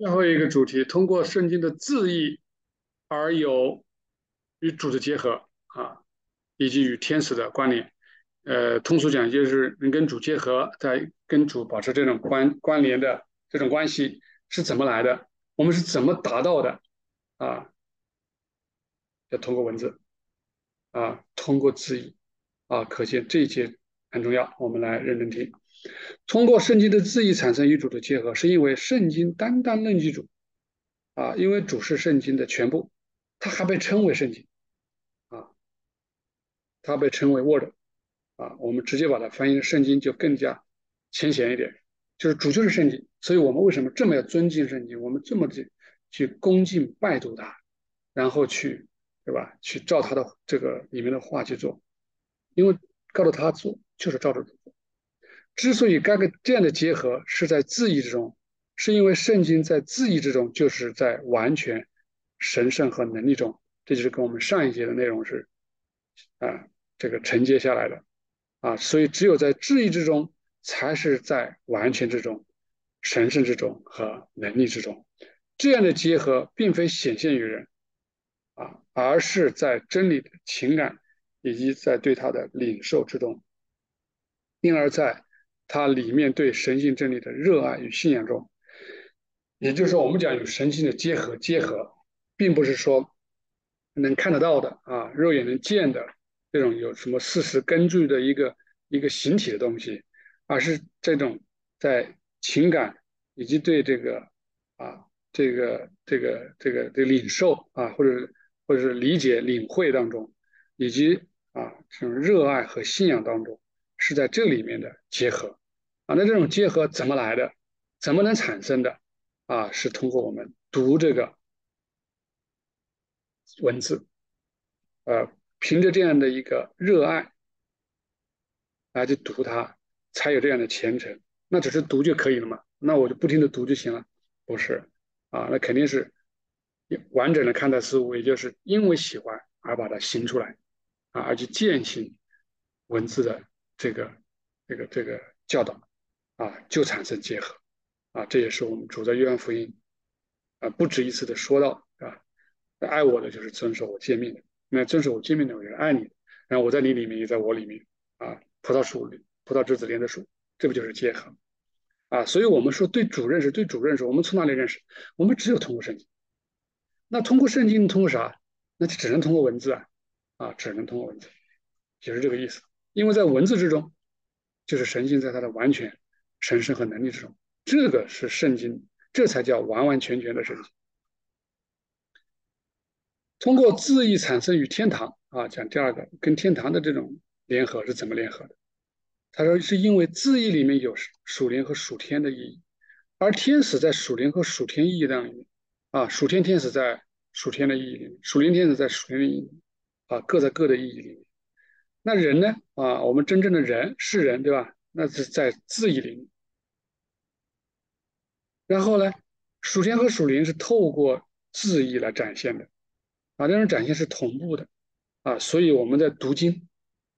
最后一个主题，通过圣经的字义而有与主的结合啊，以及与天使的关联。呃，通俗讲就是能跟主结合，在跟主保持这种关关联的这种关系是怎么来的？我们是怎么达到的？啊，要通过文字啊，通过字义啊，可见这一节很重要。我们来认真听。通过圣经的字义产生与主的结合，是因为圣经单单论据主啊，因为主是圣经的全部，它还被称为圣经啊，它被称为 Word 啊，我们直接把它翻译成圣经就更加浅显一点，就是主就是圣经，所以我们为什么这么要尊敬圣经？我们这么去去恭敬拜读它，然后去对吧？去照它的这个里面的话去做，因为照着它做就是照着做。之所以该个这样的结合是在字义之中，是因为圣经在字义之中就是在完全神圣和能力中，这就是跟我们上一节的内容是啊这个承接下来的啊，所以只有在字义之中，才是在完全之中、神圣之中和能力之中。这样的结合并非显现于人啊，而是在真理的情感以及在对他的领受之中，因而在。它里面对神性真理的热爱与信仰中，也就是说，我们讲与神性的结合，结合，并不是说能看得到的啊，肉眼能见的这种有什么事实根据的一个一个形体的东西，而是这种在情感以及对这个啊这个这个这个的领受啊，或者或者是理解领会当中，以及啊这种热爱和信仰当中，是在这里面的结合。啊，那这种结合怎么来的？怎么能产生的？啊，是通过我们读这个文字，呃，凭着这样的一个热爱来去读它，才有这样的虔诚。那只是读就可以了嘛？那我就不停的读就行了？不是，啊，那肯定是完整的看待事物，也就是因为喜欢而把它行出来，啊，而去践行文字的这个这个这个教导。啊，就产生结合，啊，这也是我们主在约翰福音啊不止一次的说到，啊，爱我的就是遵守我诫命的，那遵守我诫命的，我就是爱你的，然后我在你里面，也在我里面，啊，葡萄树，葡萄枝子连着树，这不就是结合？啊，所以我们说对主认识，对主认识，我们从哪里认识？我们只有通过圣经。那通过圣经，通过啥？那就只能通过文字啊，啊，只能通过文字，就是这个意思。因为在文字之中，就是神性在它的完全。神圣和能力之中，这个是圣经，这才叫完完全全的圣经。通过字义产生与天堂啊，讲第二个跟天堂的这种联合是怎么联合的？他说是因为字义里面有属灵和属天的意义，而天使在属灵和属天意义当里面啊，属天天使在属天的意义里面，属灵天使在属天的意义啊，各在各的意义里面。那人呢啊，我们真正的人是人对吧？那是在字义里面。然后呢，属天和属灵是透过字义来展现的，啊，这种展现是同步的，啊，所以我们在读经，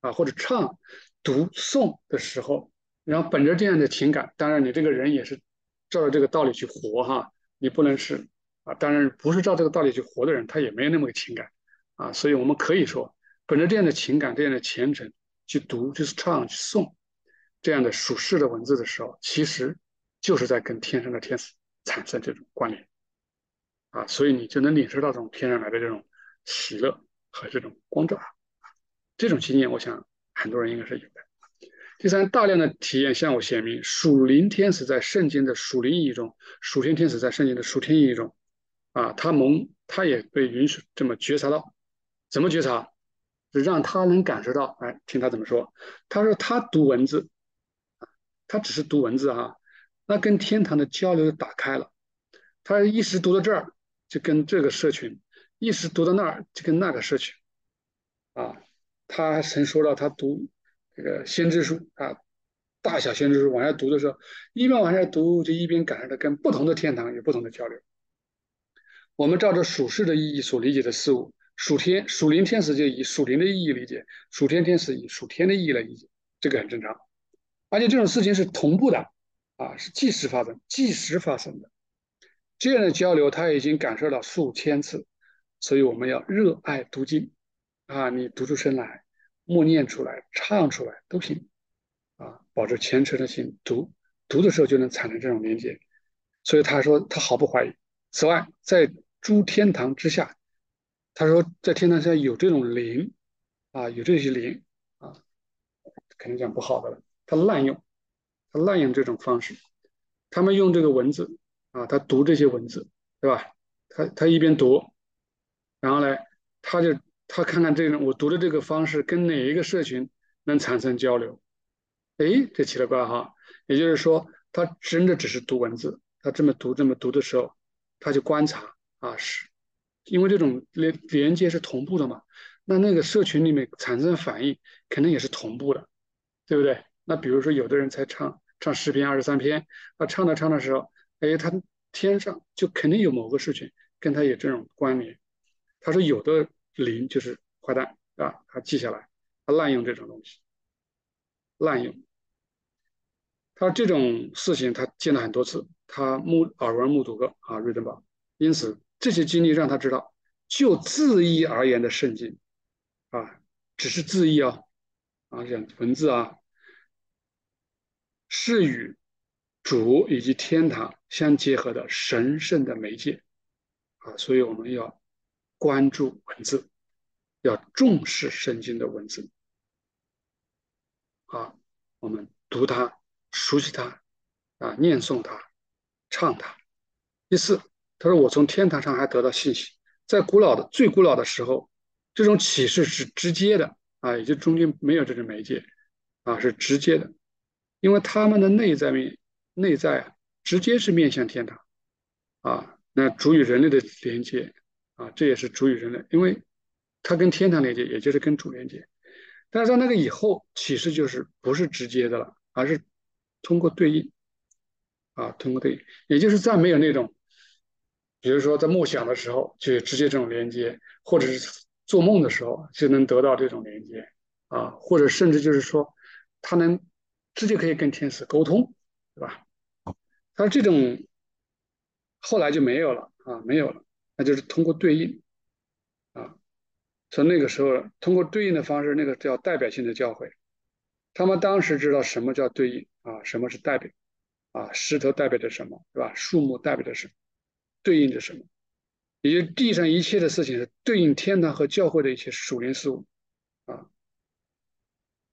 啊或者唱、读诵的时候，然后本着这样的情感，当然你这个人也是照着这个道理去活哈，你不能是啊，当然不是照这个道理去活的人，他也没有那么个情感，啊，所以我们可以说，本着这样的情感、这样的虔诚去读、就是唱、去诵这样的属世的文字的时候，其实。就是在跟天上的天使产生这种关联啊，所以你就能领受到这种天上来的这种喜乐和这种光照，这种经验，我想很多人应该是有的。第三，大量的体验向我显明，属灵天使在圣经的属灵意义中，属天天使在圣经的属天意义中，啊，他蒙他也被允许这么觉察到，怎么觉察？让他能感受到，哎，听他怎么说？他说他读文字，他只是读文字啊。那跟天堂的交流就打开了，他一时读到这儿，就跟这个社群；一时读到那儿，就跟那个社群。啊，他曾说到他读这个先知书啊，大小先知书往下读的时候，一边往下读，就一边感受到跟不同的天堂有不同的交流。我们照着属世的意义所理解的事物，属天属灵天使就以属灵的意义理解，属天天使以属天的意义来理解，这个很正常。而且这种事情是同步的。啊，是即时发生，即时发生的，这样的交流他已经感受到数千次，所以我们要热爱读经啊，你读出声来，默念出来，唱出来都行啊，保持虔诚的心读，读的时候就能产生这种连接。所以他说他毫不怀疑。此外，在诸天堂之下，他说在天堂下有这种灵啊，有这些灵啊，肯定讲不好的了。他滥用，他滥用这种方式，他们用这个文字啊，他读这些文字，对吧？他他一边读，然后呢，他就他看看这种我读的这个方式跟哪一个社群能产生交流，哎，这奇了怪哈，也就是说，他真的只是读文字。他这么读这么读的时候，他就观察啊，是因为这种连连接是同步的嘛？那那个社群里面产生反应肯定也是同步的，对不对？那比如说有的人才唱唱十篇二十三篇，他唱着唱的时候，哎，他天上就肯定有某个事情跟他有这种关联。他说有的灵就是坏蛋啊，他记下来，他滥用这种东西，滥用。他这种事情他见了很多次。他目耳闻目睹过啊，瑞登堡，因此这些经历让他知道，就字义而言的圣经啊，只是字义啊，啊，像文字啊，是与主以及天堂相结合的神圣的媒介啊，所以我们要关注文字，要重视圣经的文字啊，我们读它，熟悉它啊，念诵它。唱它。第四，他说：“我从天堂上还得到信息，在古老的最古老的时候，这种启示是直接的啊，也就中间没有这种媒介啊，是直接的，因为他们的内在面内在直接是面向天堂啊。那主与人类的连接啊，这也是主与人类，因为他跟天堂连接，也就是跟主连接。但是在那个以后，启示就是不是直接的了，而是通过对应。”啊，通过对应，也就是在没有那种，比如说在梦想的时候就直接这种连接，或者是做梦的时候就能得到这种连接啊，或者甚至就是说他能直接可以跟天使沟通，对吧？他这种后来就没有了啊，没有了，那就是通过对应啊，从那个时候通过对应的方式，那个叫代表性的教诲，他们当时知道什么叫对应啊，什么是代表。啊，石头代表着什么，是吧？树木代表着什么？对应着什么？也就地上一切的事情是对应天堂和教会的一些属灵事物啊。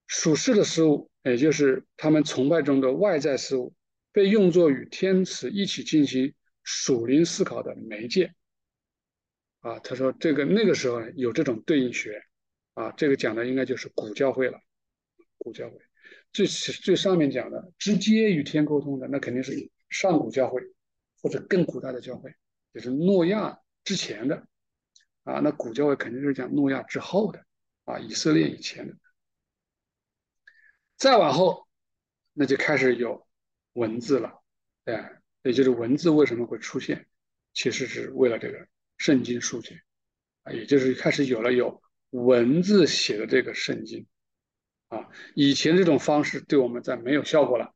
属世的事物，也就是他们崇拜中的外在事物，被用作与天使一起进行属灵思考的媒介啊。他说，这个那个时候有这种对应学啊，这个讲的应该就是古教会了，古教会。最最上面讲的直接与天沟通的，那肯定是上古教会或者更古代的教会，就是诺亚之前的啊。那古教会肯定是讲诺亚之后的啊，以色列以前的。再往后，那就开始有文字了，哎，也就是文字为什么会出现，其实是为了这个圣经书写啊，也就是开始有了有文字写的这个圣经。啊，以前这种方式对我们在没有效果了，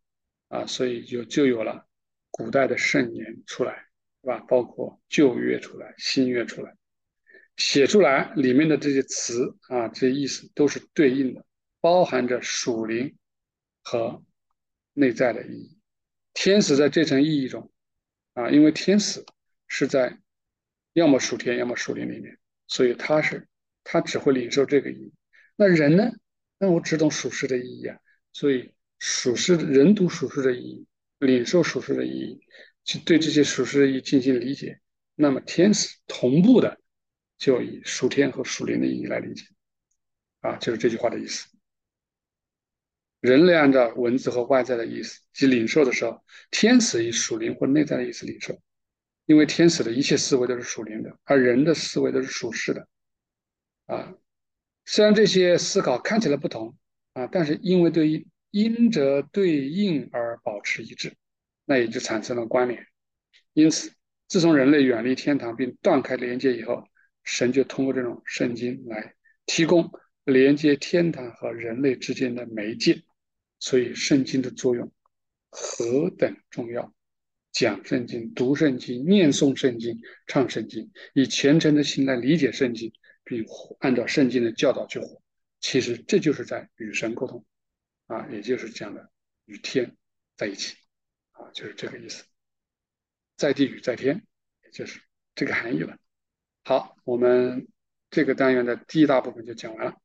啊，所以就就有了古代的圣言出来，是吧？包括旧约出来，新约出来，写出来里面的这些词啊，这些意思都是对应的，包含着属灵和内在的意义。天使在这层意义中，啊，因为天使是在要么属天，要么属灵里面，所以他是他只会领受这个意义。那人呢？那我只懂属实的意义啊，所以属实人读属实的意义，领受属实的意义，去对这些属实的意义进行理解。那么天使同步的就以属天和属灵的意义来理解，啊，就是这句话的意思。人类按照文字和外在的意思及领受的时候，天使以属灵或内在的意思领受，因为天使的一切思维都是属灵的，而人的思维都是属实的，啊。虽然这些思考看起来不同啊，但是因为对应因着对应而保持一致，那也就产生了关联。因此，自从人类远离天堂并断开连接以后，神就通过这种圣经来提供连接天堂和人类之间的媒介。所以，圣经的作用何等重要讲圣经、读圣经、念诵圣经、唱圣经，以虔诚的心来理解圣经，并按照圣经的教导去活。其实这就是在与神沟通啊，也就是讲的与天在一起啊，就是这个意思。在地与在天，也就是这个含义了。好，我们这个单元的第一大部分就讲完了。